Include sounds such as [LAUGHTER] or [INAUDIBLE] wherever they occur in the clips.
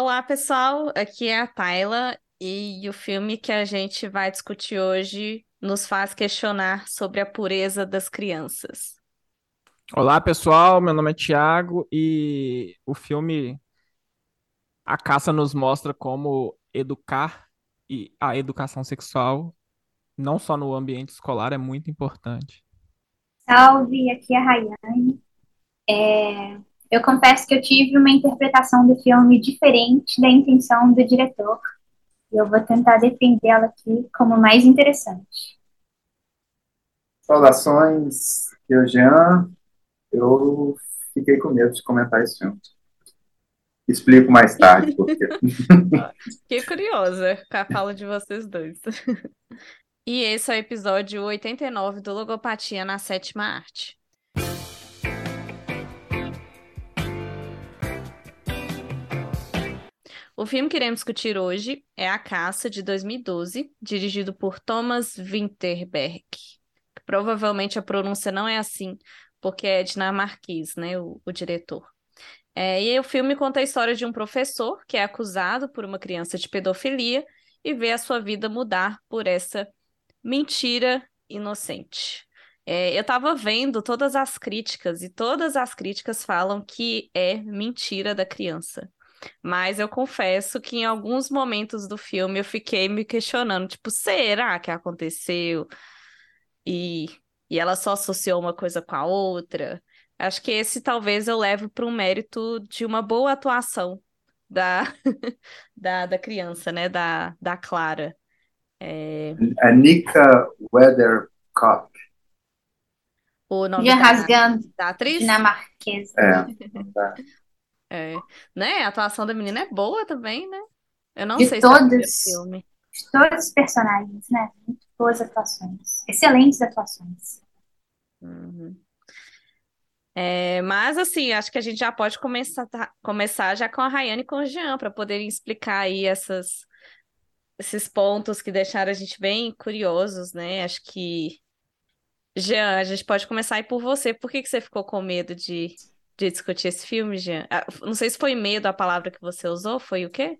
Olá, pessoal. Aqui é a Tayla e o filme que a gente vai discutir hoje nos faz questionar sobre a pureza das crianças. Olá, pessoal. Meu nome é Thiago e o filme A Caça nos mostra como educar e a educação sexual, não só no ambiente escolar, é muito importante. Salve, aqui é a Rayane. É, eu confesso que eu tive uma interpretação do filme diferente da intenção do diretor. E eu vou tentar defendê-la aqui como mais interessante. Saudações, eu Jean. Eu fiquei com medo de comentar esse filme. Explico mais tarde por quê. [LAUGHS] Fiquei curiosa com a fala de vocês dois. [LAUGHS] E esse é o episódio 89 do Logopatia na Sétima Arte. O filme que iremos discutir hoje é A Caça, de 2012, dirigido por Thomas Winterberg. Provavelmente a pronúncia não é assim, porque é dinamarquês, né, o, o diretor. É, e o filme conta a história de um professor que é acusado por uma criança de pedofilia e vê a sua vida mudar por essa mentira inocente. É, eu estava vendo todas as críticas e todas as críticas falam que é mentira da criança. Mas eu confesso que em alguns momentos do filme eu fiquei me questionando, tipo, será que aconteceu? E, e ela só associou uma coisa com a outra? Acho que esse talvez eu leve para um mérito de uma boa atuação da, [LAUGHS] da, da criança, né? Da, da Clara. É... Anika Weathercock. O nome Já da, rasgando da atriz? dinamarquesa. É, [LAUGHS] É, né? A atuação da menina é boa também, né? Eu não De sei se é filme. De todos os personagens, né? Muito boas atuações. Excelentes atuações. Uhum. É, mas assim, acho que a gente já pode começar, tá- começar já com a Rayane e com o Jean, para poderem explicar aí essas, esses pontos que deixaram a gente bem curiosos, né? Acho que, Jean, a gente pode começar aí por você. Por que que você ficou com medo de, de discutir esse filme, Jean? Ah, não sei se foi medo a palavra que você usou, foi o quê?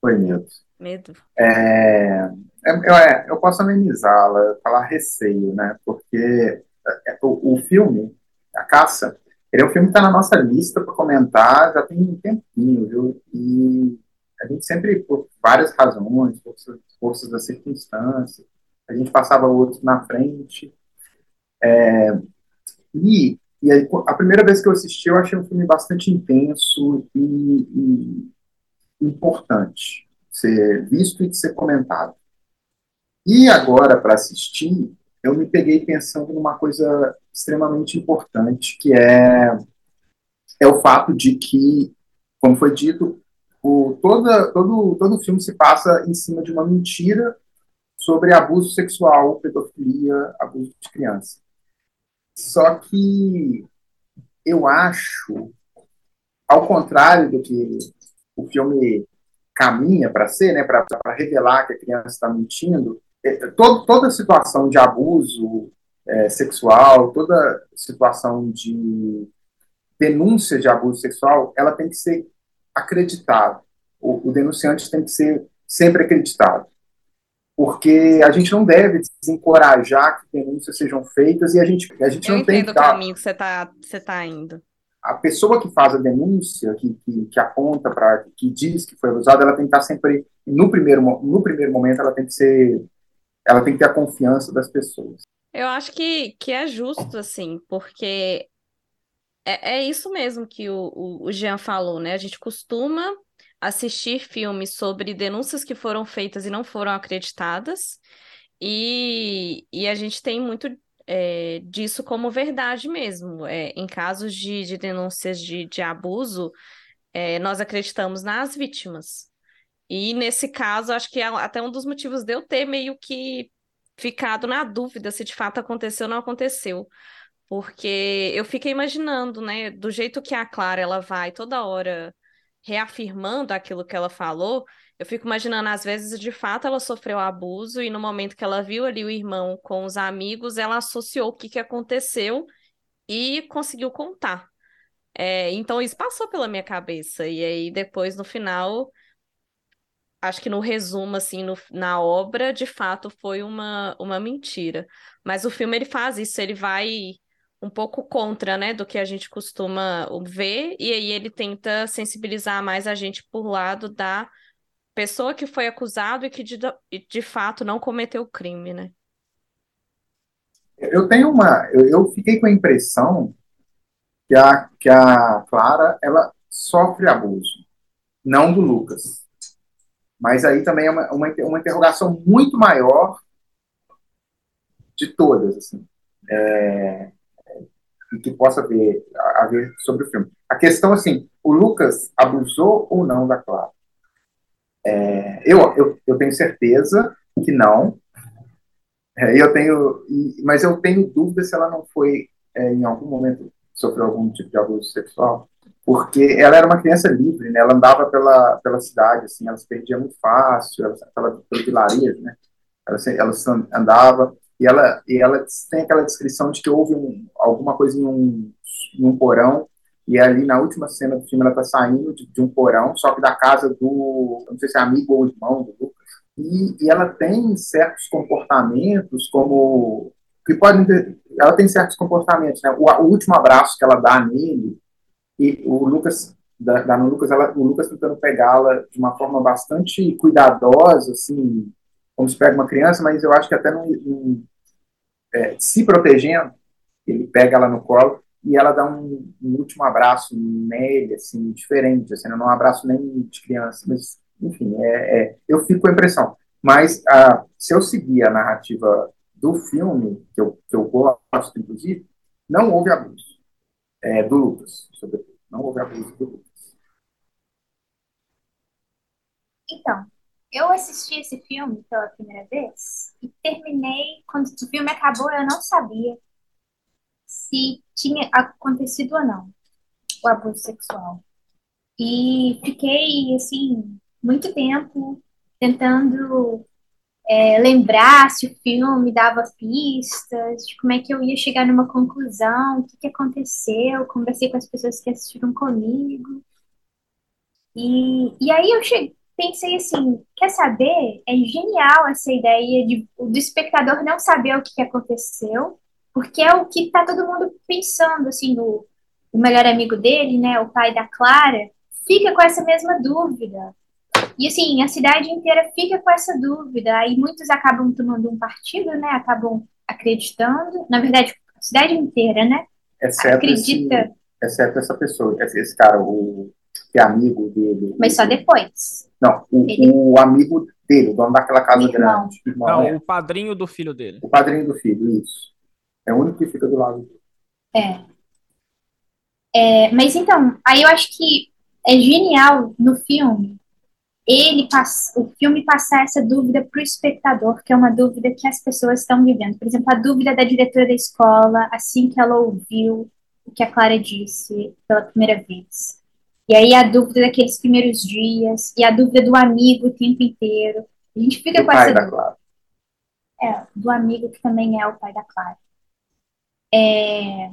foi medo. Medo. É, é, eu, é, eu posso amenizá-la, falar receio, né? Porque é, o, o filme, A Caça, ele é um filme que está na nossa lista para comentar já tem um tempinho, viu? E a gente sempre, por várias razões, forças, forças da circunstância, a gente passava outros na frente. É, e e aí, a primeira vez que eu assisti, eu achei um filme bastante intenso e, e importante ser visto e de ser comentado. E agora, para assistir, eu me peguei pensando numa coisa extremamente importante, que é, é o fato de que, como foi dito, o, toda, todo, todo o filme se passa em cima de uma mentira sobre abuso sexual, pedofilia, abuso de criança. Só que eu acho, ao contrário do que o filme caminha para ser, né, para revelar que a criança está mentindo, é, todo, toda situação de abuso é, sexual, toda situação de denúncia de abuso sexual, ela tem que ser acreditada. O, o denunciante tem que ser sempre acreditado. Porque a gente não deve desencorajar que denúncias sejam feitas e a gente, a gente Eu não tem entendo que o dar caminho que você tá, você tá indo. a pessoa que faz a denúncia, que, que, que aponta para, que diz que foi abusada, ela tem que estar sempre no primeiro no primeiro momento, ela tem que ser, ela tem que ter a confiança das pessoas. Eu acho que, que é justo, assim, porque é, é isso mesmo que o, o, o Jean falou, né? A gente costuma assistir filmes sobre denúncias que foram feitas e não foram acreditadas, e, e a gente tem muito é, disso como verdade mesmo. É, em casos de, de denúncias de, de abuso, é, nós acreditamos nas vítimas. E nesse caso, acho que é até um dos motivos de eu ter meio que ficado na dúvida se de fato aconteceu ou não aconteceu. Porque eu fiquei imaginando, né, do jeito que a Clara ela vai toda hora reafirmando aquilo que ela falou, eu fico imaginando, às vezes, de fato, ela sofreu abuso e no momento que ela viu ali o irmão com os amigos, ela associou o que, que aconteceu e conseguiu contar. É, então isso passou pela minha cabeça. E aí depois, no final, acho que no resumo, assim, no, na obra, de fato, foi uma, uma mentira. Mas o filme, ele faz isso, ele vai um pouco contra, né, do que a gente costuma ver, e aí ele tenta sensibilizar mais a gente por lado da pessoa que foi acusado e que de, de fato não cometeu o crime, né? Eu tenho uma, eu, eu fiquei com a impressão que a, que a Clara, ela sofre abuso, não do Lucas. Mas aí também é uma, uma, uma interrogação muito maior de todas, assim. É, e que possa ver, a, ver sobre o filme. A questão, assim, o Lucas abusou ou não da Clara? É, eu, eu, eu tenho certeza que não. É, eu tenho, mas eu tenho dúvida se ela não foi, é, em algum momento, sofreu algum tipo de abuso sexual, porque ela era uma criança livre, né? Ela andava pela, pela cidade, assim, ela se perdia muito fácil, ela estava pelo vilarejo, né? Ela, ela andava e ela, e ela tem aquela descrição de que houve um, alguma coisa em um, em um porão, e ali na última cena do filme ela está saindo de, de, um porão, só que da casa do, não sei se é amigo ou irmão do Lucas, e, e ela tem certos comportamentos como que podem ter, ela tem certos comportamentos, né? O, o, último abraço que ela dá nele e o Lucas no Lucas, ela, o Lucas tentando pegá-la de uma forma bastante cuidadosa, assim, como se pega uma criança, mas eu acho que até é, se protegendo, ele pega ela no colo e ela dá um, um, último abraço nele, assim, diferente, assim, não é um abraço nem de criança, mas, enfim, é, é eu fico com a impressão. Mas ah, se eu seguir a narrativa do filme, que eu, que eu gosto, inclusive, não houve abuso é, do Lucas, sobretudo. Não houve abuso do Lucas. Então, eu assisti esse filme pela primeira vez e terminei, quando o filme acabou, eu não sabia se tinha acontecido ou não o abuso sexual. E fiquei, assim, muito tempo tentando é, lembrar se o filme dava pistas, de como é que eu ia chegar numa conclusão, o que, que aconteceu, conversei com as pessoas que assistiram comigo. E, e aí eu cheguei, pensei assim, quer saber? É genial essa ideia de, do espectador não saber o que aconteceu, porque é o que está todo mundo pensando, assim, o, o melhor amigo dele, né, o pai da Clara, fica com essa mesma dúvida. E assim, a cidade inteira fica com essa dúvida. Aí muitos acabam tomando um partido, né? Acabam acreditando. Na verdade, a cidade inteira, né? Exceto Acredita. Esse, exceto essa pessoa, esse cara, o que é amigo dele. Mas só depois. Não, o, Ele... o amigo dele, o dono daquela casa o grande. Irmão, não, é. o padrinho do filho dele. O padrinho do filho, isso. É o único que fica do lado dele. É. é. Mas então, aí eu acho que é genial no filme ele passa, o filme passar essa dúvida para o espectador, que é uma dúvida que as pessoas estão vivendo. Por exemplo, a dúvida da diretora da escola, assim que ela ouviu o que a Clara disse pela primeira vez. E aí a dúvida daqueles primeiros dias, e a dúvida do amigo o tempo inteiro. A gente fica do com essa dúvida. Clara. É, do amigo que também é o pai da Clara. É...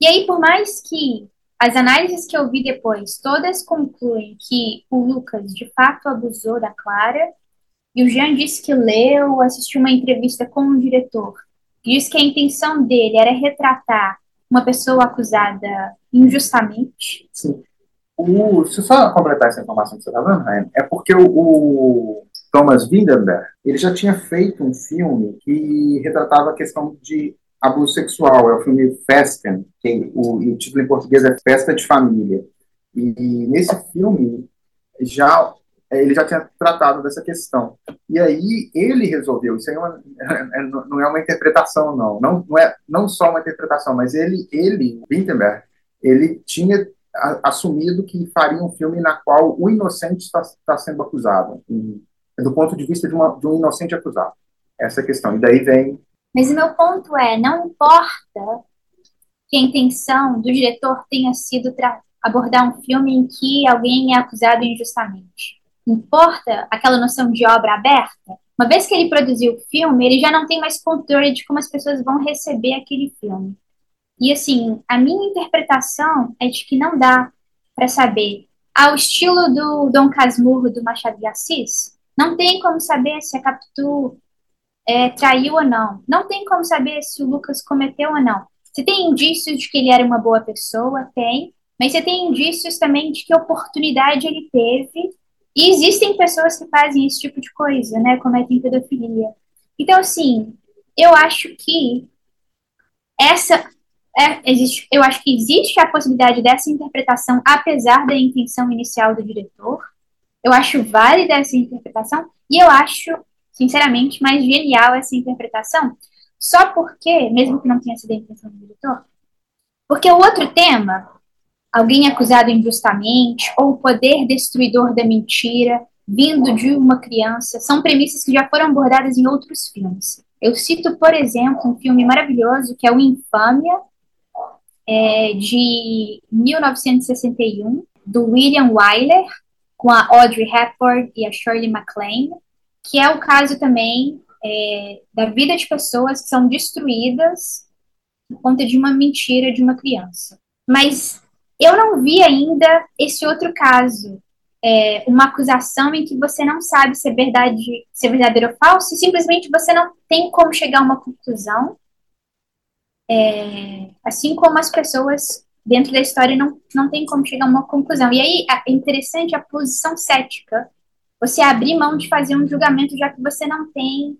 E aí, por mais que as análises que eu vi depois, todas concluem que o Lucas de fato abusou da Clara, e o Jean disse que leu, assistiu uma entrevista com o diretor, disse que a intenção dele era retratar uma pessoa acusada injustamente. Sim. O, se só completar essa informação que você está dando, é porque o, o Thomas Windenberg, ele já tinha feito um filme que retratava a questão de abuso sexual, é o filme Festen, que o, o título em português é Festa de Família. E, e nesse filme já ele já tinha tratado dessa questão. E aí ele resolveu, isso aí é uma, é, não é uma interpretação, não. não. Não é não só uma interpretação, mas ele, ele Winterberg, ele tinha assumido que faria um filme na qual o inocente está, está sendo acusado, em, do ponto de vista de, uma, de um inocente acusado. Essa é questão. E daí vem. Mas o meu ponto é: não importa que a intenção do diretor tenha sido abordar um filme em que alguém é acusado injustamente. Importa aquela noção de obra aberta? Uma vez que ele produziu o filme, ele já não tem mais controle de como as pessoas vão receber aquele filme. E assim, a minha interpretação é de que não dá para saber ao estilo do Dom Casmurro do Machado de Assis, não tem como saber se a Capitu é, traiu ou não. Não tem como saber se o Lucas cometeu ou não. Você tem indícios de que ele era uma boa pessoa? Tem. Mas você tem indícios também de que oportunidade ele teve. E existem pessoas que fazem esse tipo de coisa, né? Cometem pedofilia. Então, assim, eu acho que essa é, existe, eu acho que existe a possibilidade dessa interpretação, apesar da intenção inicial do diretor. Eu acho válida essa interpretação e eu acho, sinceramente, mais genial essa interpretação, só porque, mesmo que não tenha sido a intenção do diretor, porque o outro tema, alguém acusado injustamente, ou o poder destruidor da mentira, vindo de uma criança, são premissas que já foram abordadas em outros filmes. Eu cito, por exemplo, um filme maravilhoso que é o Infâmia, é, de 1961, do William Wyler, com a Audrey Hepburn e a Shirley MacLaine, que é o caso também é, da vida de pessoas que são destruídas por conta de uma mentira de uma criança. Mas eu não vi ainda esse outro caso, é, uma acusação em que você não sabe se é verdade, se é verdadeiro ou falso, e simplesmente você não tem como chegar a uma conclusão. É, assim como as pessoas dentro da história não, não tem como chegar a uma conclusão. E aí é interessante a posição cética. Você abrir mão de fazer um julgamento já que você não tem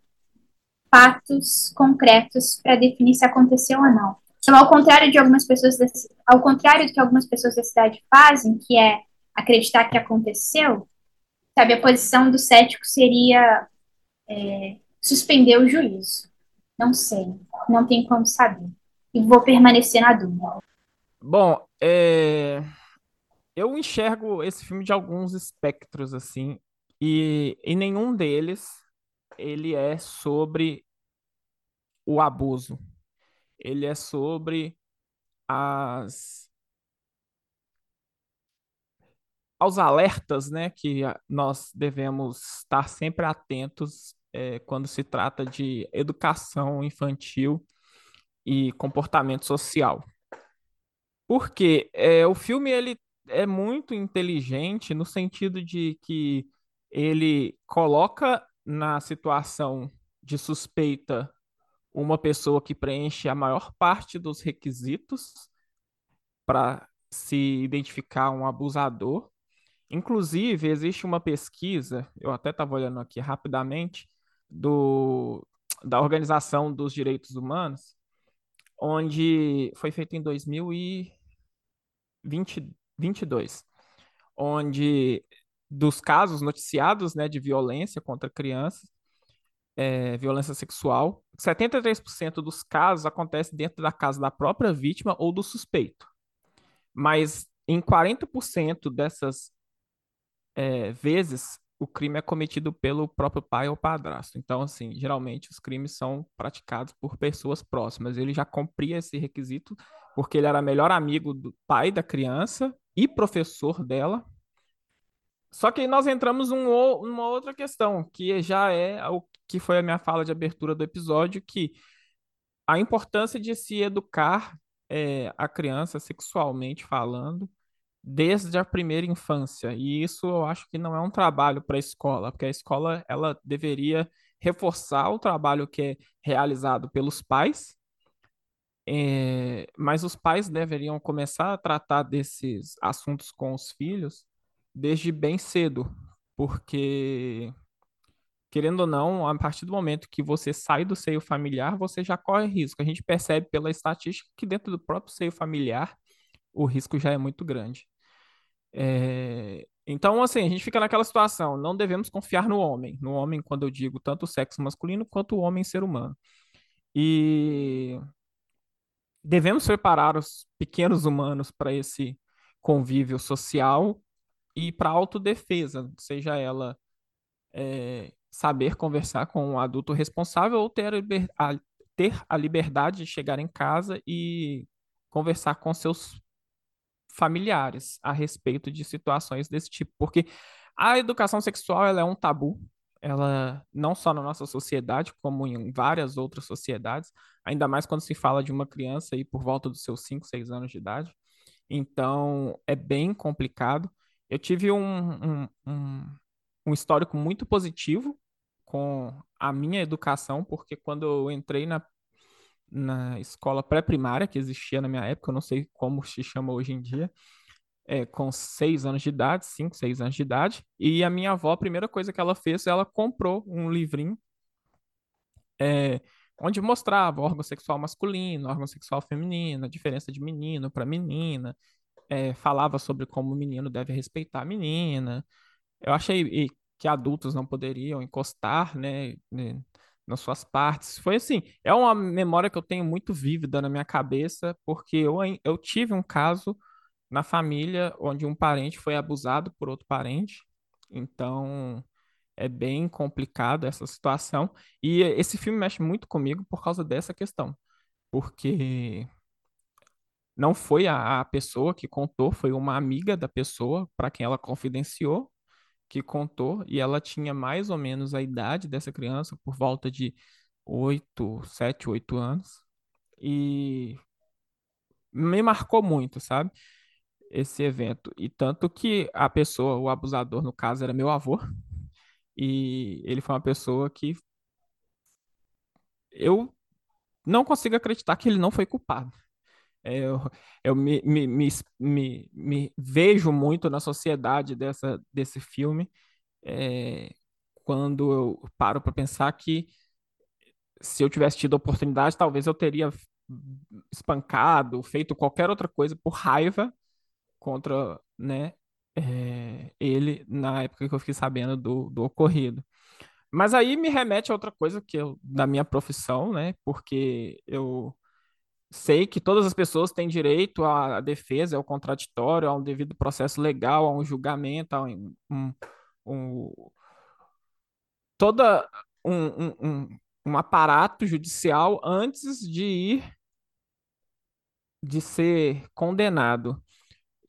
fatos concretos para definir se aconteceu ou não. Então, ao contrário de algumas pessoas, ao contrário do que algumas pessoas da cidade fazem, que é acreditar que aconteceu, sabe, a posição do cético seria é, suspender o juízo. Não sei, não tem como saber. E vou permanecer na dúvida. Bom, é... eu enxergo esse filme de alguns espectros, assim, e em nenhum deles ele é sobre o abuso. Ele é sobre as aos alertas, né, que nós devemos estar sempre atentos é, quando se trata de educação infantil e comportamento social. Porque é, o filme ele é muito inteligente no sentido de que ele coloca na situação de suspeita uma pessoa que preenche a maior parte dos requisitos para se identificar um abusador. Inclusive, existe uma pesquisa, eu até estava olhando aqui rapidamente, do, da Organização dos Direitos Humanos, onde foi feita em 2022, onde dos casos noticiados né, de violência contra crianças, é, violência sexual, 73% dos casos acontece dentro da casa da própria vítima ou do suspeito. Mas em 40% dessas é, vezes, o crime é cometido pelo próprio pai ou padrasto. Então, assim, geralmente os crimes são praticados por pessoas próximas. Ele já cumpria esse requisito porque ele era melhor amigo do pai da criança e professor dela, só que nós entramos num, numa outra questão, que já é o que foi a minha fala de abertura do episódio, que a importância de se educar é, a criança sexualmente falando desde a primeira infância. E isso eu acho que não é um trabalho para a escola, porque a escola ela deveria reforçar o trabalho que é realizado pelos pais, é, mas os pais deveriam começar a tratar desses assuntos com os filhos desde bem cedo, porque querendo ou não, a partir do momento que você sai do seio familiar, você já corre risco. A gente percebe pela estatística que dentro do próprio seio familiar o risco já é muito grande. É... Então, assim, a gente fica naquela situação, não devemos confiar no homem. No homem, quando eu digo tanto o sexo masculino quanto o homem ser humano. E devemos preparar os pequenos humanos para esse convívio social e para autodefesa, seja ela é, saber conversar com um adulto responsável ou ter a, ter a liberdade de chegar em casa e conversar com seus familiares a respeito de situações desse tipo, porque a educação sexual ela é um tabu, ela não só na nossa sociedade, como em várias outras sociedades, ainda mais quando se fala de uma criança aí por volta dos seus 5, 6 anos de idade. Então, é bem complicado. Eu tive um, um, um, um histórico muito positivo com a minha educação, porque quando eu entrei na, na escola pré-primária, que existia na minha época, eu não sei como se chama hoje em dia, é, com seis anos de idade, cinco, seis anos de idade, e a minha avó, a primeira coisa que ela fez, ela comprou um livrinho é, onde mostrava órgão sexual masculino, órgão sexual feminino, a diferença de menino para menina, é, falava sobre como o menino deve respeitar a menina. Eu achei que adultos não poderiam encostar, né, né, nas suas partes. Foi assim, é uma memória que eu tenho muito vívida na minha cabeça, porque eu, eu tive um caso na família onde um parente foi abusado por outro parente. Então, é bem complicado essa situação. E esse filme mexe muito comigo por causa dessa questão. Porque não foi a, a pessoa que contou, foi uma amiga da pessoa para quem ela confidenciou que contou, e ela tinha mais ou menos a idade dessa criança, por volta de 8, 7, 8 anos. E me marcou muito, sabe? Esse evento. E tanto que a pessoa, o abusador, no caso, era meu avô. E ele foi uma pessoa que eu não consigo acreditar que ele não foi culpado. Eu eu me, me, me, me, vejo muito na sociedade dessa, desse filme é, quando eu paro para pensar que se eu tivesse tido a oportunidade, talvez eu teria espancado, feito qualquer outra coisa por raiva contra, né, é, ele na época que eu fiquei sabendo do, do ocorrido. Mas aí me remete a outra coisa que eu, da minha profissão, né, porque eu sei que todas as pessoas têm direito à defesa, ao contraditório, a um devido processo legal, a um julgamento, a um, um, um um, um, um, aparato judicial antes de ir de ser condenado.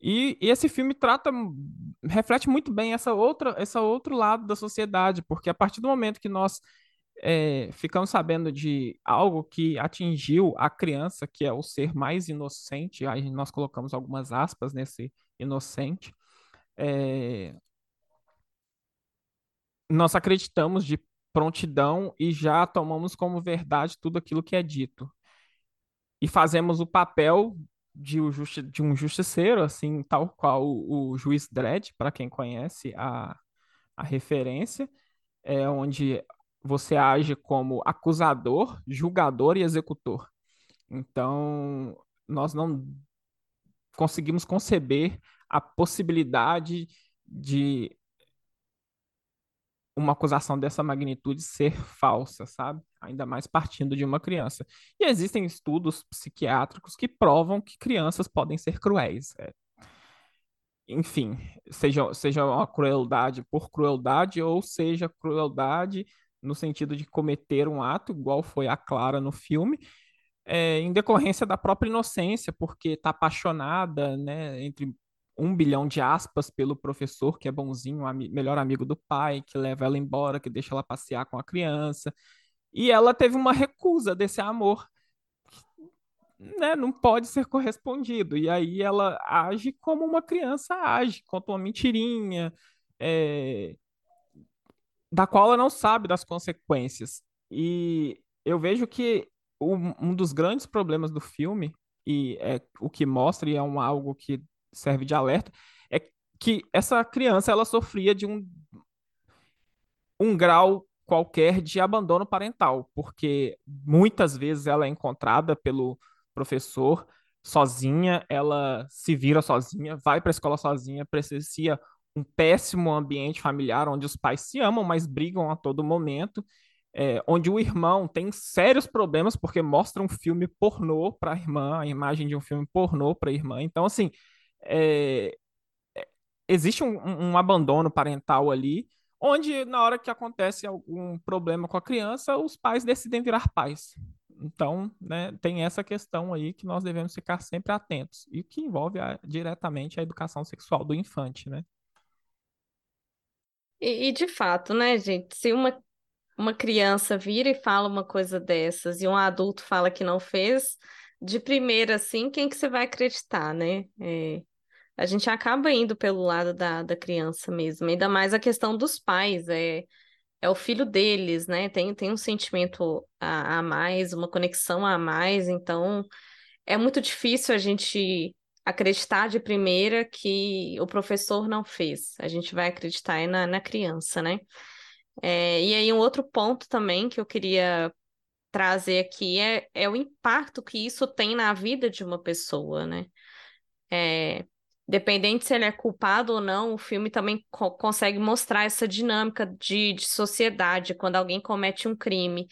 E, e, esse filme trata, reflete muito bem essa outra, esse outro lado da sociedade, porque a partir do momento que nós é, ficamos sabendo de algo que atingiu a criança, que é o ser mais inocente, aí nós colocamos algumas aspas nesse inocente, é, nós acreditamos de prontidão e já tomamos como verdade tudo aquilo que é dito. E fazemos o papel de, de um justiceiro, assim, tal qual o, o juiz Dredd, para quem conhece a, a referência, é onde você age como acusador, julgador e executor. Então, nós não conseguimos conceber a possibilidade de uma acusação dessa magnitude ser falsa, sabe? Ainda mais partindo de uma criança. E existem estudos psiquiátricos que provam que crianças podem ser cruéis. É. Enfim, seja, seja uma crueldade por crueldade ou seja crueldade no sentido de cometer um ato, igual foi a Clara no filme, é, em decorrência da própria inocência, porque está apaixonada, né, entre um bilhão de aspas pelo professor, que é bonzinho, ami melhor amigo do pai, que leva ela embora, que deixa ela passear com a criança. E ela teve uma recusa desse amor, né, não pode ser correspondido. E aí ela age como uma criança age, conta uma mentirinha, é, da qual ela não sabe das consequências. E eu vejo que um, dos grandes problemas do filme, e é o que mostra, e é um, algo que serve de alerta, é que essa criança ela sofria de um, um grau qualquer de abandono parental, porque muitas vezes ela é encontrada pelo professor sozinha, ela se vira sozinha, vai para a escola sozinha, presencia um péssimo ambiente familiar onde os pais se amam, mas brigam a todo momento, é, onde o irmão tem sérios problemas porque mostra um filme pornô para a irmã, a imagem de um filme pornô para a irmã. Então, assim, é, é, existe um, um, abandono parental ali, onde na hora que acontece algum problema com a criança, os pais decidem virar pais. Então, né, tem essa questão aí que nós devemos ficar sempre atentos e que envolve a, diretamente a educação sexual do infante, né? E, e, de fato, né, gente, se uma uma criança vira e fala uma coisa dessas e um adulto fala que não fez, de primeira, assim, quem que você vai acreditar, né? É, a gente acaba indo pelo lado da, da criança mesmo, ainda mais a questão dos pais, é, é o filho deles, né? Tem, tem um sentimento a, a mais, uma conexão a mais, então é muito difícil a gente acreditar de primeira que o professor não fez. A gente vai acreditar na, na criança, né? É, e aí, um outro ponto também que eu queria trazer aqui é, é o impacto que isso tem na vida de uma pessoa, né? É, dependente se ele é culpado ou não, o filme também co consegue mostrar essa dinâmica de, de sociedade, quando alguém comete um crime,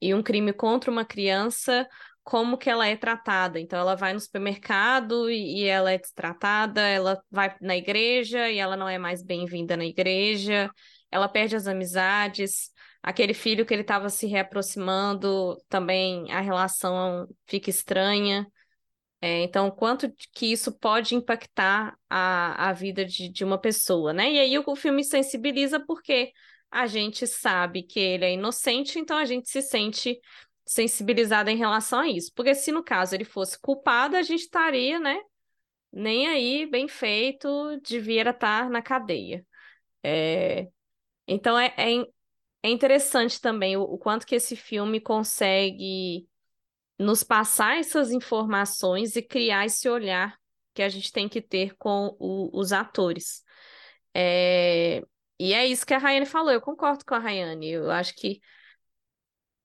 e um crime contra uma criança, como que ela é tratada. Então, ela vai no supermercado e, ela é destratada, ela vai na igreja e ela não é mais bem-vinda na igreja, ela perde as amizades, aquele filho que ele estava se reaproximando, também a relação fica estranha. É, então, quanto que isso pode impactar a, a vida de, de uma pessoa, né? E aí o, o filme sensibiliza porque a gente sabe que ele é inocente, então a gente se sente sensibilizada em relação a isso. Porque se no caso ele fosse culpado, a gente estaria, né? Nem aí, bem feito, devia estar na cadeia. É... Então é, é, é, interessante também o, o quanto que esse filme consegue nos passar essas informações e criar esse olhar que a gente tem que ter com o, os atores. É... E é isso que a Rayane falou, eu concordo com a Rayane. Eu acho que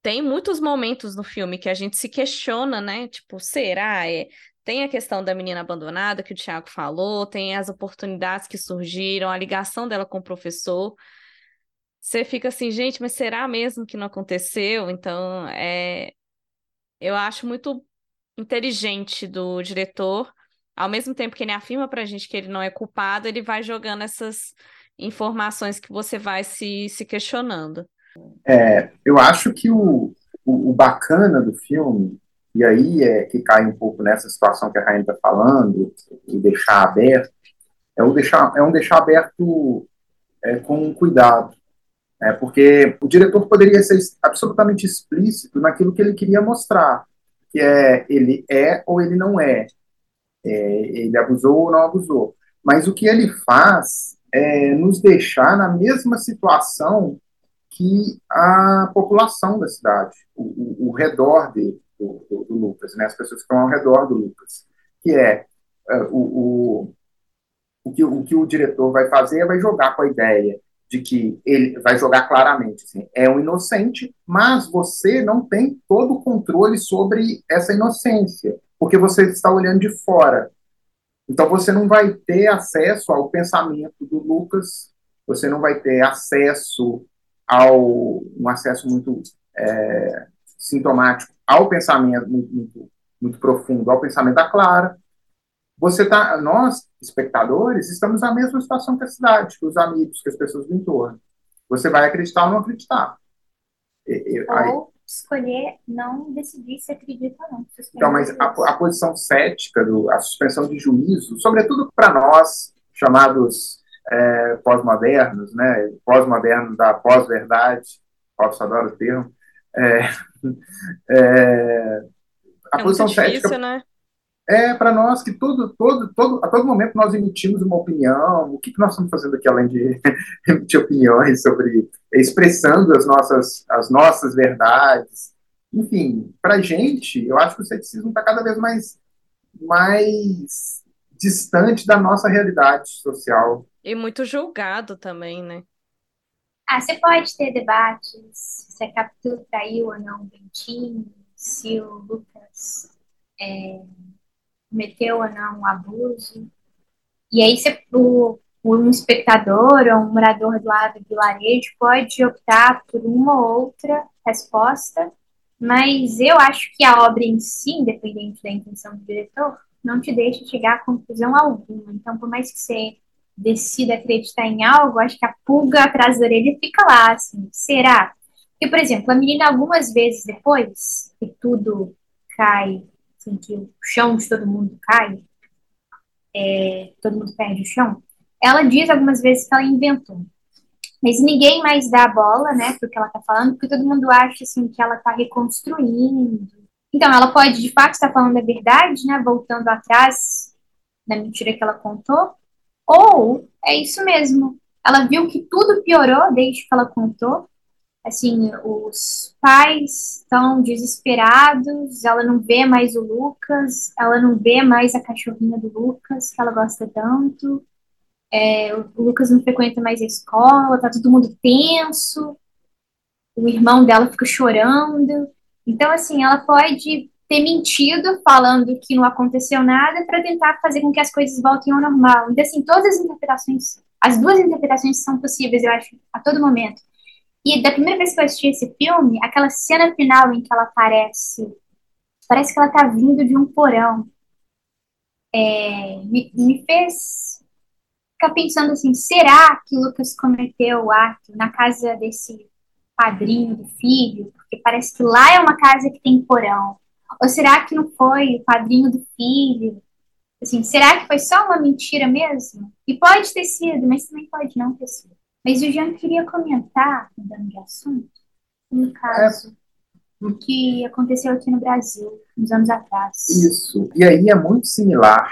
tem muitos momentos no filme que a gente se questiona, né? Tipo, será? É... Tem a questão da menina abandonada que o Thiago falou, tem as oportunidades que surgiram, a ligação dela com o professor. Você fica assim, gente, mas será mesmo que não aconteceu? Então, é... eu acho muito inteligente do diretor. Ao mesmo tempo que ele afirma pra gente que ele não é culpado, ele vai jogando essas informações que você vai se, se questionando. É, eu acho que o, o, o, bacana do filme, e aí é que cai um pouco nessa situação que a Rainha está falando, e deixar aberto, é, o deixar, é um deixar aberto é, com cuidado. É, porque o diretor poderia ser absolutamente explícito naquilo que ele queria mostrar, que é ele é ou ele não é, é ele abusou ou não abusou. Mas o que ele faz é nos deixar na mesma situação que a população da cidade, o, o, o redor dele, do, do, do, Lucas, né, as pessoas que estão ao redor do Lucas, que é uh, o, o, que, o que o diretor vai fazer é vai jogar com a ideia de que ele vai jogar claramente, assim, é um inocente, mas você não tem todo o controle sobre essa inocência, porque você está olhando de fora. Então você não vai ter acesso ao pensamento do Lucas, você não vai ter acesso ao um acesso muito é, sintomático ao pensamento muito, muito, muito, profundo, ao pensamento da Clara. Você tá, nós espectadores estamos na mesma situação que a cidade, que os amigos, que as pessoas do entorno. Você vai acreditar ou não acreditar. E, aí, ou escolher não decidir se acredita ou não. Então, mas a, a, posição cética, do, a suspensão de juízo, sobretudo para nós, chamados é, pós-modernos, né, pós-modernos da pós-verdade, posso adoro o termo, é, [LAUGHS] é, a é posição cética né? é para nós que todo, todo, a todo momento nós emitimos uma opinião, o que, que nós estamos fazendo aqui além de [LAUGHS] emitir opiniões sobre, expressando as nossas, as nossas verdades, enfim, para gente, eu acho que o ceticismo está cada vez mais, mais distante da nossa realidade social, e muito julgado também, né? Ah, você pode ter debates se a Capitu traiu ou não o Bentinho, se o Lucas é, cometeu ou não um abuso. E aí você, o, um espectador ou um morador do lado do vilarejo pode optar por uma ou outra resposta, mas eu acho que a obra em si, independente da intenção do diretor, não te deixa chegar a conclusão alguma. Então, por mais que você decida acreditar em algo, acho que a pulga atrás da orelha fica lá, assim, será? Porque, por exemplo, a menina algumas vezes depois que tudo cai, assim, que o chão de todo mundo cai, é, todo mundo perde o chão, ela diz algumas vezes que ela inventou. Mas ninguém mais dá a bola, né, pro que ela tá falando, porque todo mundo acha, assim, que ela tá reconstruindo. Então, ela pode, de fato, estar falando a verdade, né, voltando atrás da mentira que ela contou, ou é isso mesmo. Ela viu que tudo piorou desde que ela contou. Assim, os pais estão desesperados, ela não vê mais o Lucas, ela não vê mais a cachorrinha do Lucas, que ela gosta tanto. É, o Lucas não frequenta mais a escola, tá todo mundo tenso, o irmão dela fica chorando. Então, assim, ela pode ter mentido falando que não aconteceu nada para tentar fazer com que as coisas voltem ao normal. Então, assim, todas as interpretações, as duas interpretações são possíveis, eu acho, a todo momento. E da primeira vez que eu assisti esse filme, aquela cena final em que ela aparece, parece que ela tá vindo de um porão, é, me, me fez ficar pensando assim, será que Lucas cometeu o ato na casa desse padrinho do filho? Porque parece que lá é uma casa que tem porão. Ou será que não foi o padrinho do filho? Assim, será que foi só uma mentira mesmo? E pode ter sido, mas também pode não ter sido. Mas o Jean queria comentar, mudando de assunto, um caso é. que aconteceu aqui no Brasil, uns anos atrás. Isso. E aí é muito similar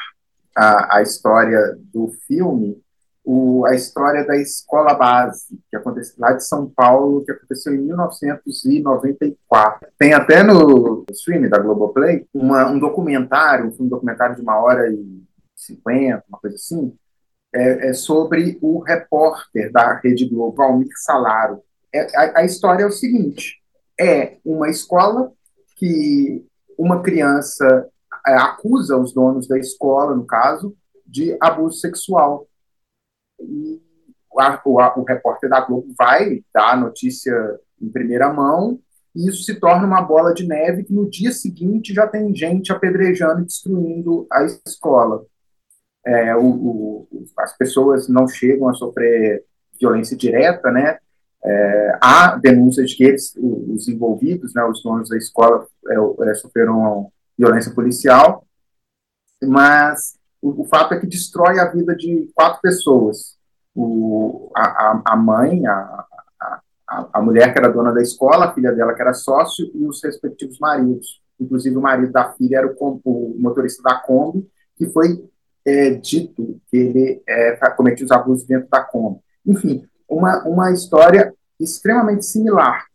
a, a história do filme, o, a história da escola base, que aconteceu lá de São Paulo, que aconteceu em 1994. Tem até no stream da Globoplay uma, um documentário, um documentário de uma hora e cinquenta, uma coisa assim, é, é, sobre o repórter da Rede Globo, Almir Salaro. É, a, a história é o seguinte: é uma escola que uma criança é, acusa os donos da escola, no caso, de abuso sexual. O, o, o repórter da Globo vai dar a notícia em primeira mão, e isso se torna uma bola de neve que no dia seguinte já tem gente apedrejando e destruindo a escola. É, o, o, as pessoas não chegam a sofrer violência direta, né? É, há denúncias de que eles, os envolvidos, né, os donos da escola, é, é sofreram violência policial, mas o, o, fato é que destrói a vida de quatro pessoas. O, a, a mãe, a, a, a mulher que era dona da escola, a filha dela que era sócio e os respectivos maridos. Inclusive o marido da filha era o, o motorista da Kombi, que foi é, dito que ele é, cometia os abusos dentro da Kombi. Enfim, uma, uma história extremamente similar.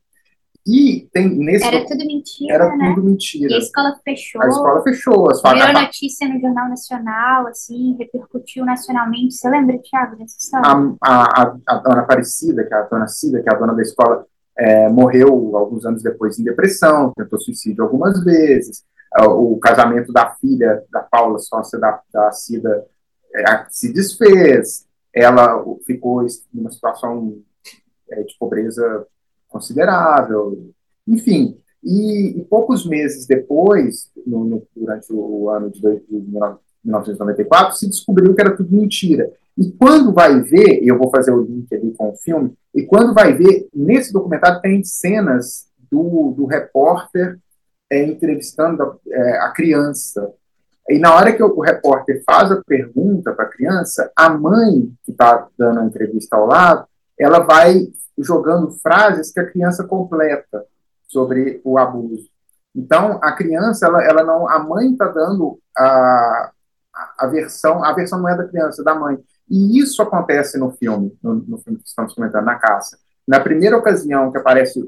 E tem nesse. Era tudo mentira. Era né? tudo mentira. E a escola fechou. A escola fechou. As Virou notícia no Jornal Nacional, assim, repercutiu nacionalmente. Você lembra, Thiago, dessa história? A, a, a, dona Aparecida, que é a dona Cida, que é a dona da escola, é, morreu alguns anos depois em depressão, tentou suicídio algumas vezes. O casamento da filha da Paula, sócia da, da Cida, é, se desfez. Ela ficou em uma situação é, de pobreza considerável, enfim. E, e poucos meses depois, no, no, durante o ano de, de 1994, se descobriu que era tudo mentira. E quando vai ver, e eu vou fazer o link ali com o filme, e quando vai ver, nesse documentário tem cenas do, do repórter é, entrevistando a, é, a, criança. E na hora que o, o repórter faz a pergunta para a criança, a mãe que está dando a entrevista ao lado, ela vai jogando frases que a criança completa sobre o abuso. Então, a criança, ela, ela não, a mãe está dando a, a versão, a versão não é da criança, é da mãe. E isso acontece no filme, no, no filme que estamos comentando, na caça. Na primeira ocasião que aparece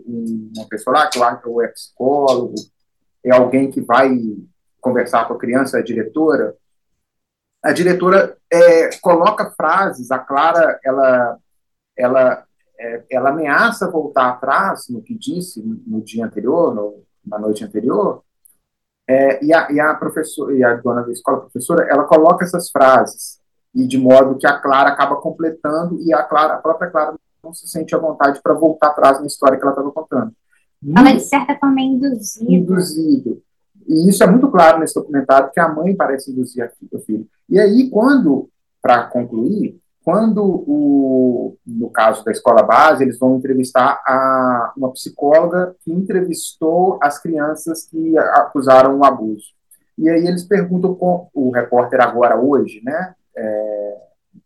uma pessoa lá, que eu acho que é psicólogo, é alguém que vai conversar com a criança, a diretora, a diretora é, coloca frases, a Clara, ela, ela é, ela ameaça voltar atrás no que disse no dia anterior, no, na noite anterior, é, e, a, e, a, professora e a dona da escola, a professora, ela coloca essas frases e de modo que a Clara acaba completando e a Clara, a própria Clara não se sente à vontade para voltar atrás na história que ela estava contando. Ela de certa forma é induzida. Induzida. E isso é muito claro nesse documentário que a mãe parece induzir o filho. E aí quando, para concluir, quando, o, no caso da escola base, eles vão entrevistar a, uma psicóloga que entrevistou as crianças que acusaram o abuso. E aí eles perguntam, com, o repórter agora, hoje, né, é,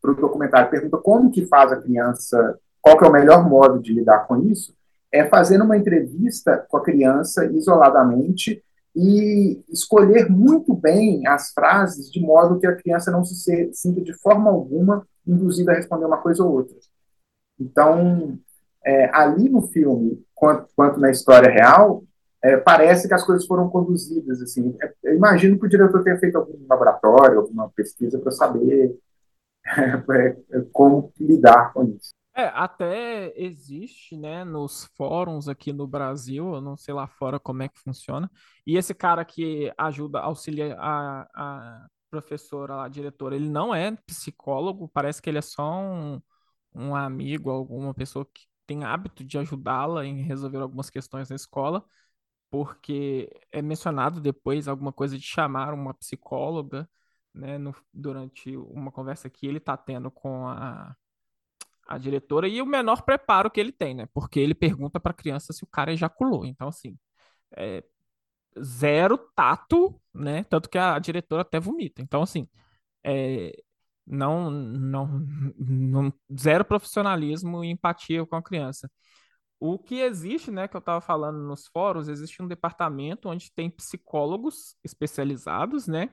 para o documentário, pergunta como que faz a criança qual que é o melhor modo de lidar com isso? É fazendo uma entrevista com a criança isoladamente e escolher muito bem as frases de modo que a criança não se sinta de forma alguma induzida a responder uma coisa ou outra. Então, é, ali no filme, quanto, quanto na história real, é, parece que as coisas foram conduzidas assim. É, eu imagino que o diretor tenha feito algum laboratório, alguma pesquisa para saber [LAUGHS] é, como lidar com isso. É, até existe, né, nos fóruns aqui no Brasil, eu não sei lá fora como é que funciona, e esse cara que ajuda, auxilia a, a professora, a diretora, ele não é psicólogo, parece que ele é só um, um amigo, alguma pessoa que tem hábito de ajudá-la em resolver algumas questões na escola, porque é mencionado depois alguma coisa de chamar uma psicóloga, né, no, durante uma conversa que ele está tendo com a, a diretora e o menor preparo que ele tem, né, porque ele pergunta para a criança se o cara ejaculou. Então, assim, é, zero tato, né, tanto que a diretora até vomita. Então, assim, é, não, não, não, zero profissionalismo e empatia com a criança. O que existe, né, que eu estava falando nos fóruns, existe um departamento onde tem psicólogos especializados, né,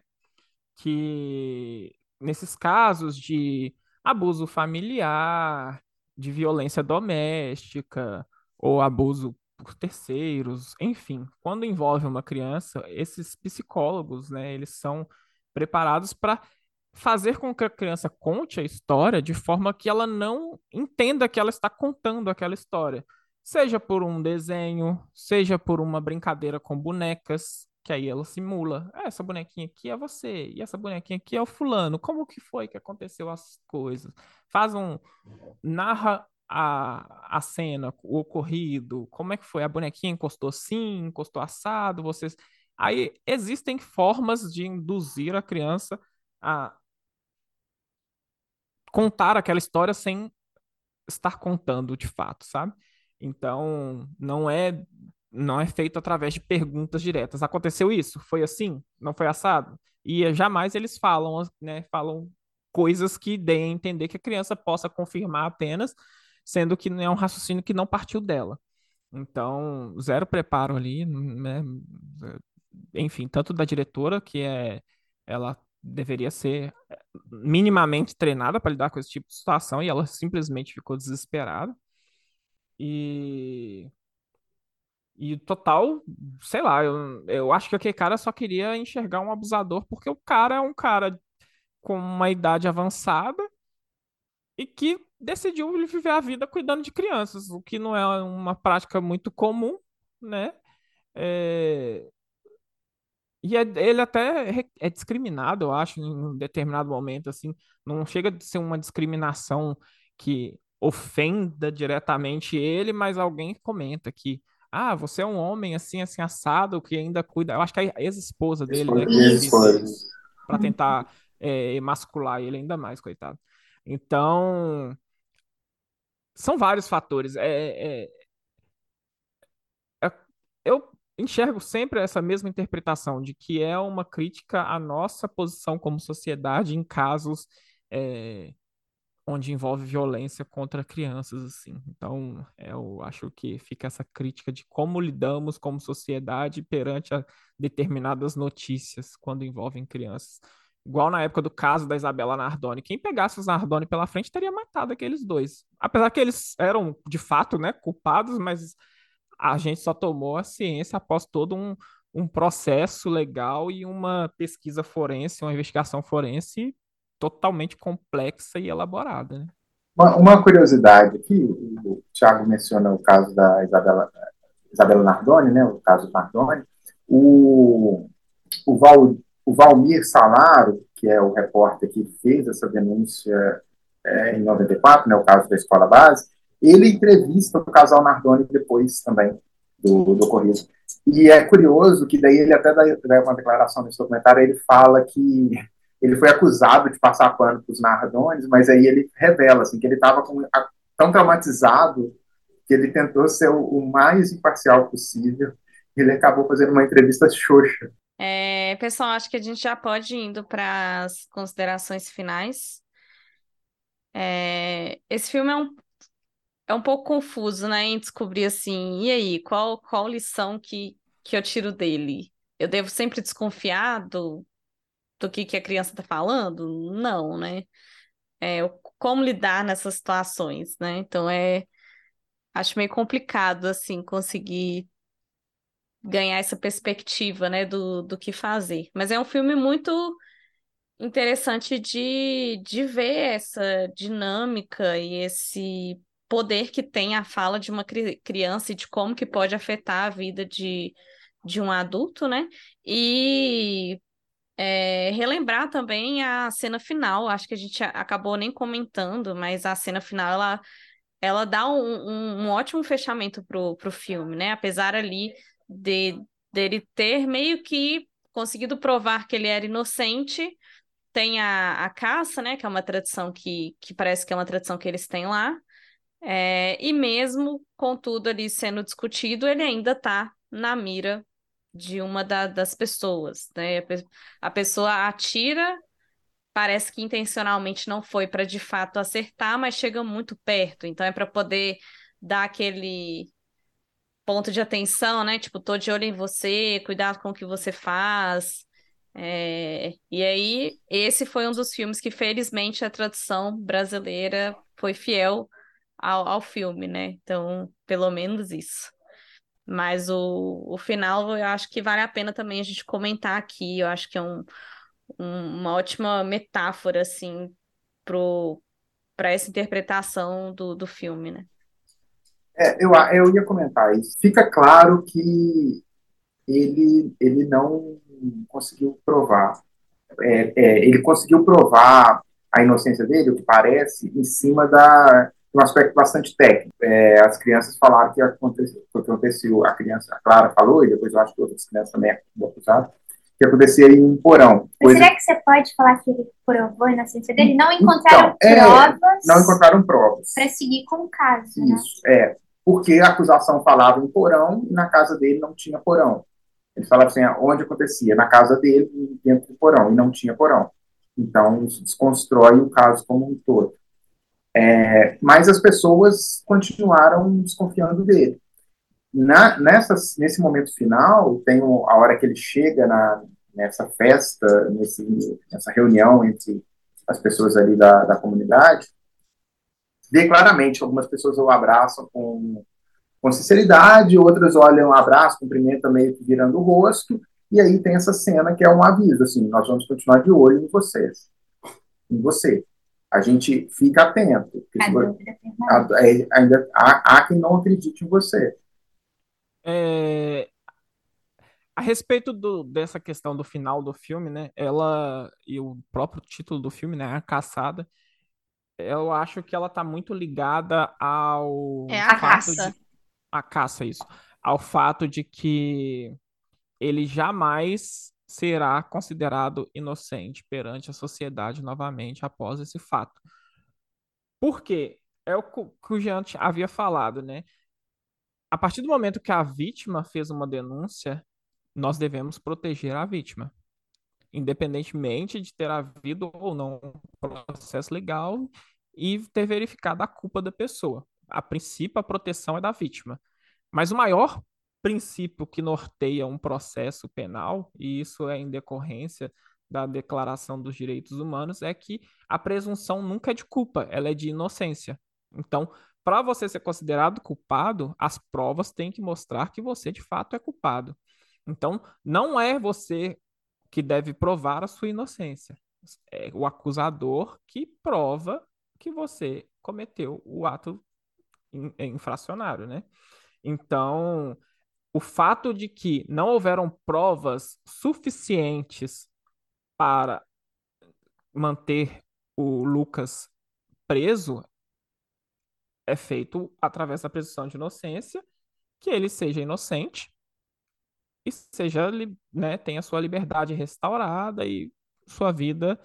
que nesses casos de abuso familiar, de violência doméstica ou abuso por terceiros, enfim, quando envolve uma criança, esses psicólogos, né, eles são preparados para fazer com que a criança conte a história de forma que ela não entenda que ela está contando aquela história Seja por um desenho, seja por uma brincadeira com bonecas, que aí ela simula. Ah, essa bonequinha aqui é você, e essa bonequinha aqui é o fulano. Como que foi que aconteceu as coisas? Faz um. Narra a, a cena, o ocorrido, como é que foi? A bonequinha encostou assim, encostou assado, vocês. Aí existem formas de induzir a criança a contar aquela história sem estar contando de fato, sabe? Então, não é não é feito através de perguntas diretas. Aconteceu isso? Foi assim? Não foi assado? E jamais eles falam, né, falam coisas que deem a entender que a criança possa confirmar apenas, sendo que é um raciocínio que não partiu dela. Então, zero preparo ali, né? Enfim, tanto da diretora, que é ela deveria ser minimamente treinada para lidar com esse tipo de situação e ela simplesmente ficou desesperada. E. E total, sei lá, eu, eu acho que aquele cara só queria enxergar um abusador porque o cara é um cara com uma idade avançada e que decidiu viver a vida cuidando de crianças, o que não é uma prática muito comum, né? É... E é, ele até é discriminado, eu acho, em um determinado momento, assim, não chega de ser uma discriminação que ofenda diretamente ele, mas alguém comenta que ah, você é um homem assim, assim, assado, que ainda cuida. Eu acho que a ex-esposa dele, né? Para tentar é, emascular ele ainda mais, coitado. Então, são vários fatores. É, é, é, eu enxergo sempre essa mesma interpretação de que é uma crítica à nossa posição como sociedade em casos é, onde envolve violência contra crianças, assim. Então, é, eu acho que fica essa crítica de como lidamos como sociedade perante determinadas notícias quando envolvem crianças. Igual na época do caso da Isabela Nardoni. Quem pegasse os Nardoni pela frente teria matado aqueles dois. Apesar que eles eram, de fato, né, culpados, mas a gente só tomou a ciência após todo um, um processo legal e uma pesquisa forense, uma investigação forense totalmente complexa e elaborada. Né? Uma, uma, curiosidade aqui, o Thiago menciona o caso da Isabela, Isabela Nardoni, né, o caso Nardoni, o, o, Val, o Valmir Salaro, que é o repórter que fez essa denúncia é, em 94, né, o caso da escola base, ele entrevista o casal Nardoni depois também do, do ocorrido. E é curioso que daí ele até dá, dá uma declaração nesse documentário, ele fala que ele foi acusado de passar pano para os narradores, mas aí ele revela assim, que ele estava tão traumatizado que ele tentou ser o, o, mais imparcial possível. Ele acabou fazendo uma entrevista xoxa. É, pessoal, acho que a gente já pode ir indo para as considerações finais. É, esse filme é um é um pouco confuso, né, em descobrir assim, e aí, qual, qual lição que, que eu tiro dele? Eu devo sempre desconfiar do, do que, que a criança está falando? Não, né? É, como lidar nessas situações, né? Então é acho meio complicado assim conseguir ganhar essa perspectiva, né, do, do que fazer. Mas é um filme muito interessante de, de ver essa dinâmica e esse poder que tem a fala de uma cri criança e de como que pode afetar a vida de, de um adulto, né? E é, relembrar também a cena final, acho que a gente acabou nem comentando, mas a cena final, ela, ela dá um, um, um ótimo fechamento pro, pro filme, né? Apesar ali de dele ter meio que conseguido provar que ele era inocente, tem a, a caça, né? Que é uma tradição que, que parece que é uma tradição que eles têm lá. É, e mesmo com tudo ali sendo discutido, ele ainda está na mira de uma da, das pessoas, né? A pessoa atira, parece que intencionalmente não foi para de fato acertar, mas chega muito perto, então é para poder dar aquele ponto de atenção, né? Tipo, tô de olho em você, cuidado com o que você faz. É... E aí, esse foi um dos filmes que, felizmente, a tradução brasileira foi fiel ao, ao filme, né? Então, pelo menos isso. Mas o, o final eu acho que vale a pena também a gente comentar aqui. Eu acho que é um, um, uma ótima metáfora, assim, para essa interpretação do, do filme, né? É, eu, eu ia comentar isso. Fica claro que ele, ele não conseguiu provar. É, é, ele conseguiu provar a inocência dele, o que parece, em cima da, um aspecto bastante técnico. É, as crianças falaram que aconteceu, que aconteceu, a criança, a Clara falou, e depois eu acho que outras crianças também acusaram, que acontecia em um porão. Coisa... Será que você pode falar que ele provou a inocência dele? Não encontraram então, provas. É, não encontraram provas. Para seguir com o caso. Né? Isso, né? é. Porque a acusação falava em porão e na casa dele não tinha porão. Ele falava assim, onde acontecia? Na casa dele, dentro do porão, e não tinha porão. Então, isso desconstrói o caso como um todo. É, mas as pessoas continuaram desconfiando dele. Na, nessas, nesse momento final, tem a hora que ele chega na, nessa festa, nesse, nessa reunião entre as pessoas ali da, da comunidade, vê claramente algumas pessoas o abraçam com, com sinceridade, outras olham, abraçam, cumprimentam meio que virando o rosto, e aí tem essa cena que é um aviso, assim, nós vamos continuar de olho em vocês, em você a gente fica atento. A é, ainda há, há, quem não acredite em você. É, a respeito do, dessa questão do final do filme, né? Ela e o próprio título do filme, né? A caçada. Eu acho que ela tá muito ligada ao é a caça. De, a caça isso, ao fato de que ele jamais será considerado inocente perante a sociedade novamente após esse fato. Por quê? É o que o Jean havia falado, né? A partir do momento que a vítima fez uma denúncia, nós devemos proteger a vítima, independentemente de ter havido ou não um processo legal e ter verificado a culpa da pessoa. A princípio, a proteção é da vítima. Mas o maior princípio que norteia um processo penal, e isso é em decorrência da Declaração dos Direitos Humanos, é que a presunção nunca é de culpa, ela é de inocência. Então, para você ser considerado culpado, as provas têm que mostrar que você de fato é culpado. Então, não é você que deve provar a sua inocência. É o acusador que prova que você cometeu o ato infracionário, né? Então, o fato de que não houveram provas suficientes para manter o Lucas preso é feito através da presunção de inocência, que ele seja inocente e seja, né, tenha sua liberdade restaurada e sua vida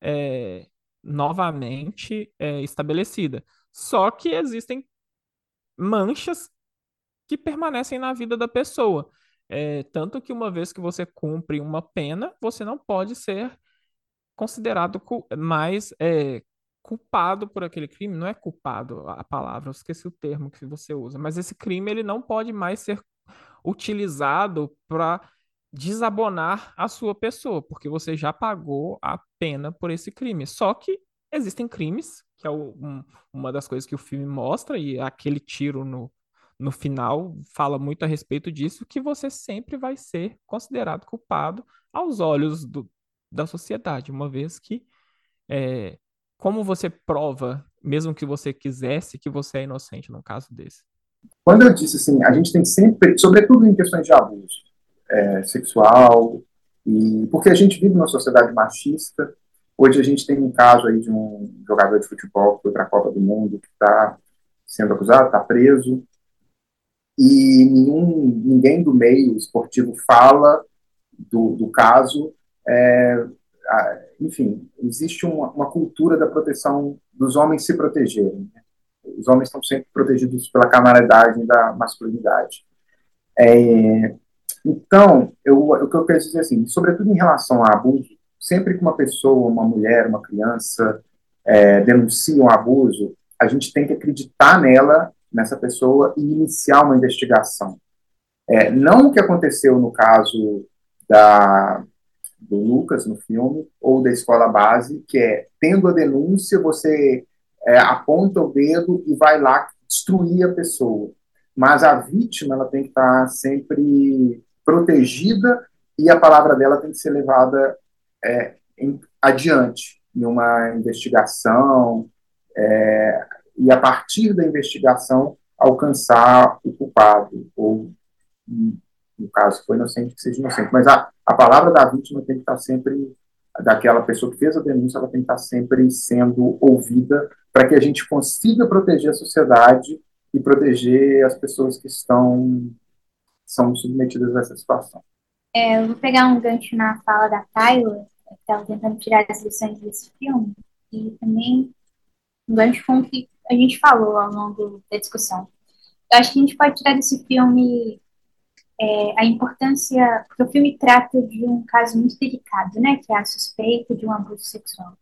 é, novamente é, estabelecida. Só que existem manchas que permanecem na vida da pessoa. É, tanto que uma vez que você cumpre uma pena, você não pode ser considerado mais é, culpado por aquele crime, não é culpado a palavra, eu esqueci o termo que você usa, mas esse crime ele não pode mais ser utilizado para desabonar a sua pessoa, porque você já pagou a pena por esse crime. Só que existem crimes, que é o, um, uma das coisas que o filme mostra, e aquele tiro no, no final fala muito a respeito disso, que você sempre vai ser considerado culpado aos olhos do, da sociedade, uma vez que é, como você prova, mesmo que você quisesse, que você é inocente num caso desse? Quando eu disse assim, a gente tem sempre, sobretudo em questões de abuso é, sexual, e porque a gente vive numa sociedade machista. Hoje a gente tem um caso aí de um jogador de futebol que foi para a Copa do Mundo que está sendo acusado, está preso, e nenhum, ninguém do meio esportivo fala do, do caso. É, enfim, existe uma, uma, cultura da proteção dos homens se protegerem. Né? Os homens estão sempre protegidos pela camaradagem da masculinidade. É, então, eu, o que eu quero dizer assim, sobretudo em relação a abuso, sempre que uma pessoa, uma mulher, uma criança é, denuncia um abuso, a gente tem que acreditar nela, nessa pessoa, e iniciar uma investigação. É, não o que aconteceu no caso da, do Lucas no filme, ou da escola base, que é, tendo a denúncia, você é, aponta o dedo e vai lá destruir a pessoa. Mas a vítima ela tem que estar sempre protegida e a palavra dela tem que ser levada é, em, adiante em uma investigação é, e a partir da investigação alcançar o culpado ou no caso foi inocente que seja inocente mas a, a palavra da vítima tem que estar sempre, daquela pessoa que fez a denúncia, ela tem que estar sempre sendo ouvida para que a gente consiga proteger a sociedade e proteger as pessoas que estão são submetidas a essa situação. É, eu vou pegar um gancho na fala da Tyler, que estava tentando tirar as lições desse filme, e também um gancho com o que a gente falou ao longo da discussão. Eu acho que a gente pode tirar desse filme é, a importância, porque o filme trata de um caso muito delicado, né, que é a suspeita de um abuso sexual,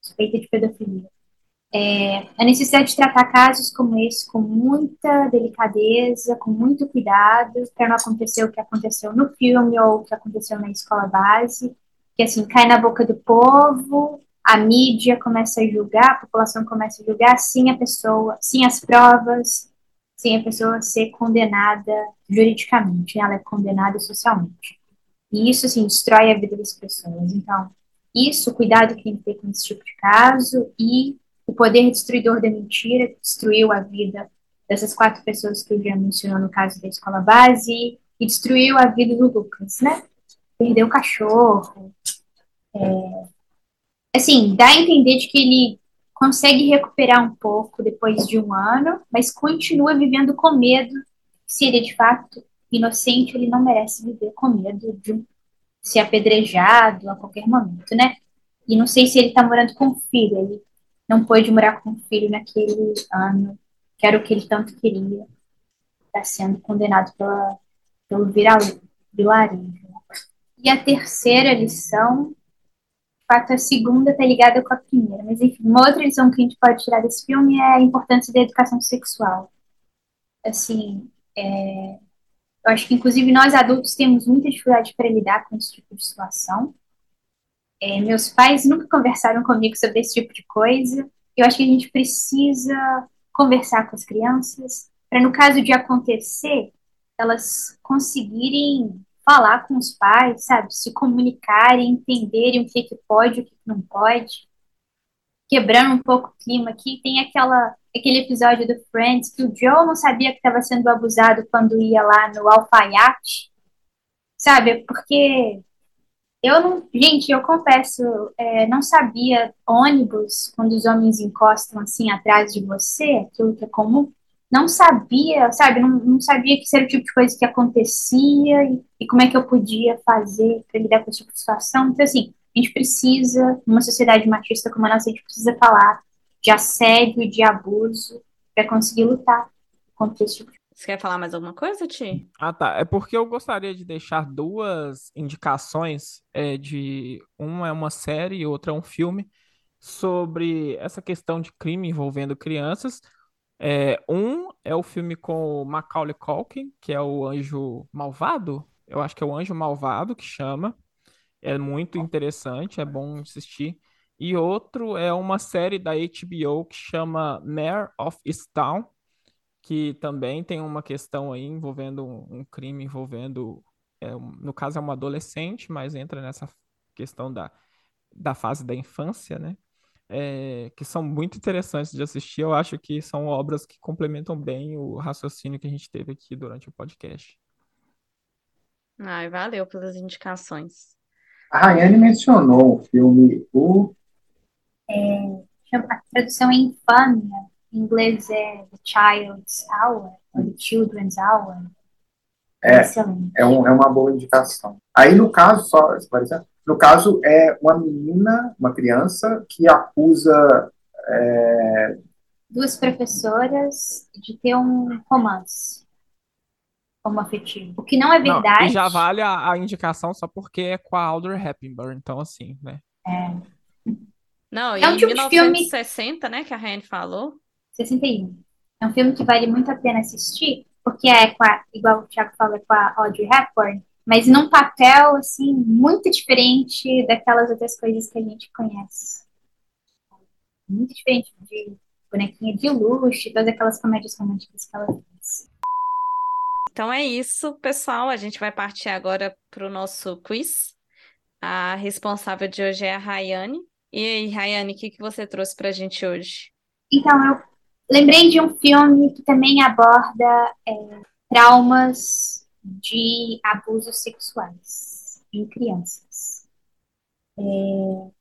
suspeita de pedofilia. É, a necessidade de tratar casos como esse com muita delicadeza, com muito cuidado, para não acontecer o que aconteceu no filme ou o que aconteceu na escola base, que assim cai na boca do povo, a mídia começa a julgar, a população começa a julgar, sim a pessoa, sim as provas, sem a pessoa ser condenada juridicamente, né? ela é condenada socialmente. E isso, assim, destrói a vida das pessoas. Então, isso, cuidado que tem que ter com esse tipo de caso, e o poder destruidor da mentira, que destruiu a vida dessas quatro pessoas que eu já mencionou no caso da escola base, e destruiu a vida do Lucas, né? Perdeu o cachorro. É... Assim, dá a entender de que ele consegue recuperar um pouco depois de um ano, mas continua vivendo com medo. Se ele é de fato inocente, ele não merece viver com medo de ser apedrejado a qualquer momento, né? E não sei se ele está morando com o filho, ele não pôde morar com o filho naquele ano, que era o que ele tanto queria. Está sendo condenado pela, pelo vilarejo. E a terceira lição fato, a segunda tá ligada com a primeira. Mas, enfim, uma outra lição que a gente pode tirar desse filme é a importância da educação sexual. Assim, é, eu acho que, inclusive, nós adultos temos muita dificuldade para lidar com esse tipo de situação. É, meus pais nunca conversaram comigo sobre esse tipo de coisa. Eu acho que a gente precisa conversar com as crianças para, no caso de acontecer, elas conseguirem falar com os pais, sabe? Se comunicarem, entenderem o que, que pode e o que não pode. Quebrando um pouco o clima aqui, tem aquela, aquele episódio do Friends que o Joe não sabia que estava sendo abusado quando ia lá no alfaiate, sabe? Porque eu não. Gente, eu confesso, é, não sabia ônibus, quando os homens encostam assim atrás de você, aquilo que é comum não sabia, sabe, não, não sabia que era o tipo de coisa que acontecia e, e como é que eu podia fazer para lidar com esse tipo de situação. Então, assim, a gente precisa, numa sociedade machista como a nossa, a gente precisa falar de assédio e de abuso para conseguir lutar contra esse tipo de você quer falar mais alguma coisa, Ti? Ah, tá. É porque eu gostaria de deixar duas indicações é, de uma é uma série e outra é um filme sobre essa questão de crime envolvendo crianças. É, um é o filme com o Macaulay Culkin, que é o Anjo Malvado. Eu acho que é o Anjo Malvado que chama. É muito interessante, é bom assistir. E outro é uma série da HBO que chama Mare of Easttown, que também tem uma questão aí envolvendo um, um crime envolvendo, é, no caso é uma adolescente, mas entra nessa questão da, da fase da infância, né? É, que são muito interessantes de assistir. Eu acho que são obras que complementam bem o raciocínio que a gente teve aqui durante o podcast. Ai, valeu pelas indicações. A Rayane mencionou o filme O. É, a tradução é infâmia. Em inglês é The Child's Hour, ou The Children's Hour. É, é, um, é uma boa indicação. Aí, no caso, só no caso, é uma menina, uma criança, que acusa. É... Duas professoras de ter um romance homoafetivo. O que não é verdade. Não, e já vale a, a, indicação só porque é com a Audrey Hepburn, então assim, né? É. Não, e é um tipo 1960, filme... né, que a Ryan falou. 61. É um filme que vale muito a pena assistir, porque é com a, igual o Thiago falou, é com a Audrey Hepburn, mas num papel, assim, muito diferente daquelas outras coisas que a gente conhece. Muito diferente de bonequinha de luxo, todas aquelas comédias românticas que ela fez. Então é isso, pessoal. A gente vai partir agora para o nosso quiz. A responsável de hoje é a Rayane. E aí, Rayane, o que, que você trouxe para a gente hoje? Então, eu lembrei de um filme que também aborda é, traumas de abusos sexuais em crianças. É,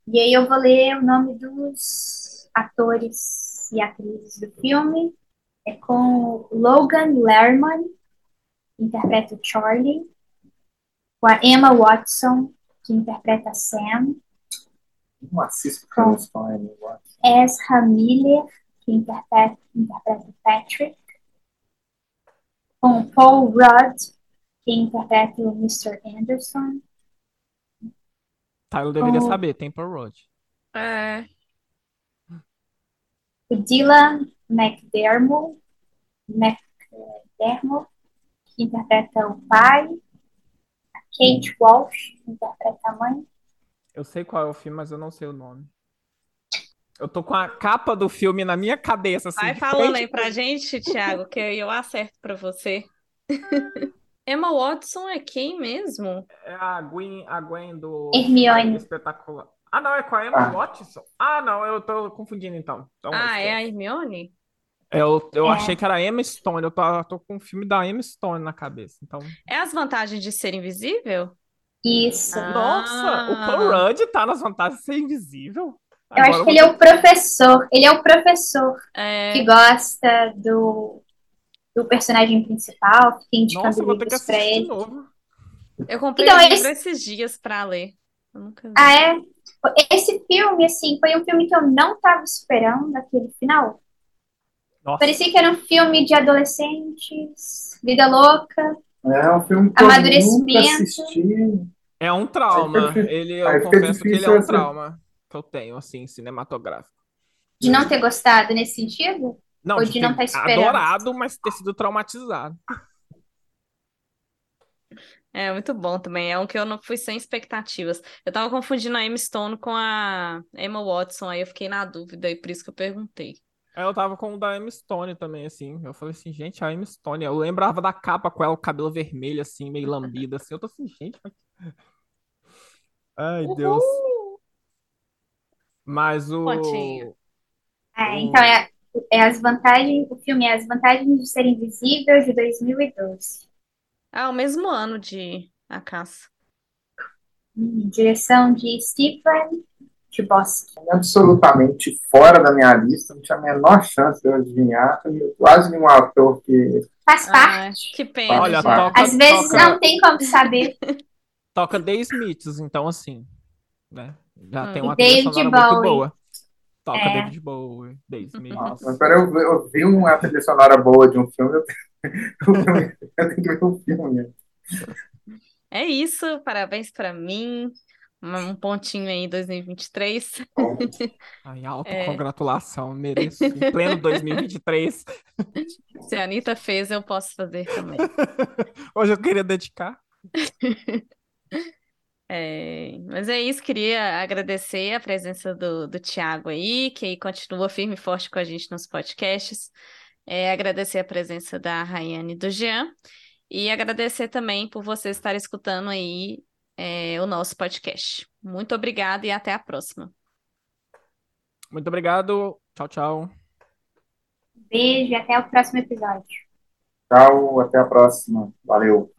e aí eu vou ler o nome dos atores e atrizes do filme. É com Logan Lerman, que interpreta o Charlie, com a Emma Watson, que interpreta a Sam. Não assisto com Ezra Miller, que interpreta, interpreta Patrick. Com Paul Rudd, que interpreta o Mr. Anderson. Tyler deveria saber, tem Paul Rudd. É. O Dylan McDermott, McDermott que interpreta o pai. A Kate Walsh, que interpreta a mãe. Eu sei qual é o filme, mas eu não sei o nome. Eu tô com a capa do filme na minha cabeça. Assim, Vai falando aí pra gente, Thiago, que eu acerto pra você. [LAUGHS] Emma Watson é quem mesmo? É a Gwen, a Gwen do Hermione. Espetacular. Ah, não, é com a Emma ah. Watson? Ah, não, eu tô confundindo então. então ah, é a Hermione? Eu, eu é. achei que era Emma Stone, eu tô, tô com o filme da Emma Stone na cabeça. Então... É as vantagens de ser invisível? Isso. Ah. Nossa, o Paul Rudd tá nas vantagens de ser invisível? Eu Agora acho que ele é o professor. Ele é o professor é... que gosta do, do personagem principal, que tem indicando Nossa, livros pra ele. Eu comprei então, esse... esses dias pra ler. Nunca... Ah, é? Esse filme, assim, foi um filme que eu não tava esperando aquele final. Nossa. Parecia que era um filme de adolescentes, vida louca. É um filme que amadurecimento. eu nunca assisti. É um trauma. Ele, eu confesso que ele é um trauma que eu tenho, assim, cinematográfico. De não ter gostado nesse sentido? Não, Ou de, de não estar tá esperando? Adorado, mas ter sido traumatizado. É muito bom também. É um que eu não fui sem expectativas. Eu tava confundindo a Emma Stone com a Emma Watson, aí eu fiquei na dúvida, e por isso que eu perguntei. Eu tava com o da Emma Stone também, assim. Eu falei assim, gente, a Emma Stone. Eu lembrava da capa com ela, o cabelo vermelho, assim, meio [LAUGHS] lambido, assim. Eu tô assim, gente. Mas... Ai, Uhul! Deus. Mas o. Pontinho. É, então é, é as vantagens. O filme é As Vantagens de Ser Invisível, de 2012. Ah, o mesmo ano de A Caça. Hum, direção de Stephen Chbosky. Absolutamente fora da minha lista, não tinha a menor chance de eu adivinhar. Quase nenhum ator que. Faz parte. Ah, que pena. Olha, toca, Às vezes toca... não tem como saber. toca The Smiths, então assim, né? Já hum. tem uma trilha muito boa. Toca é. David Bowie. Nossa, mas para eu, eu vi uma trilha sonora boa de um filme, eu tenho, eu [LAUGHS] tenho que ver o um filme. É isso, parabéns para mim. um pontinho aí em 2023. Ai, autocongratulação, mereço. Em pleno 2023. Se a Anitta fez, eu posso fazer também. [LAUGHS] Hoje eu queria dedicar. [LAUGHS] É, mas é isso, queria agradecer a presença do, do Tiago aí, que continua firme e forte com a gente nos podcasts. É, agradecer a presença da Rayane e do Jean. E agradecer também por você estar escutando aí é, o nosso podcast. Muito obrigada e até a próxima. Muito obrigado. Tchau, tchau. Beijo e até o próximo episódio. Tchau, até a próxima. Valeu.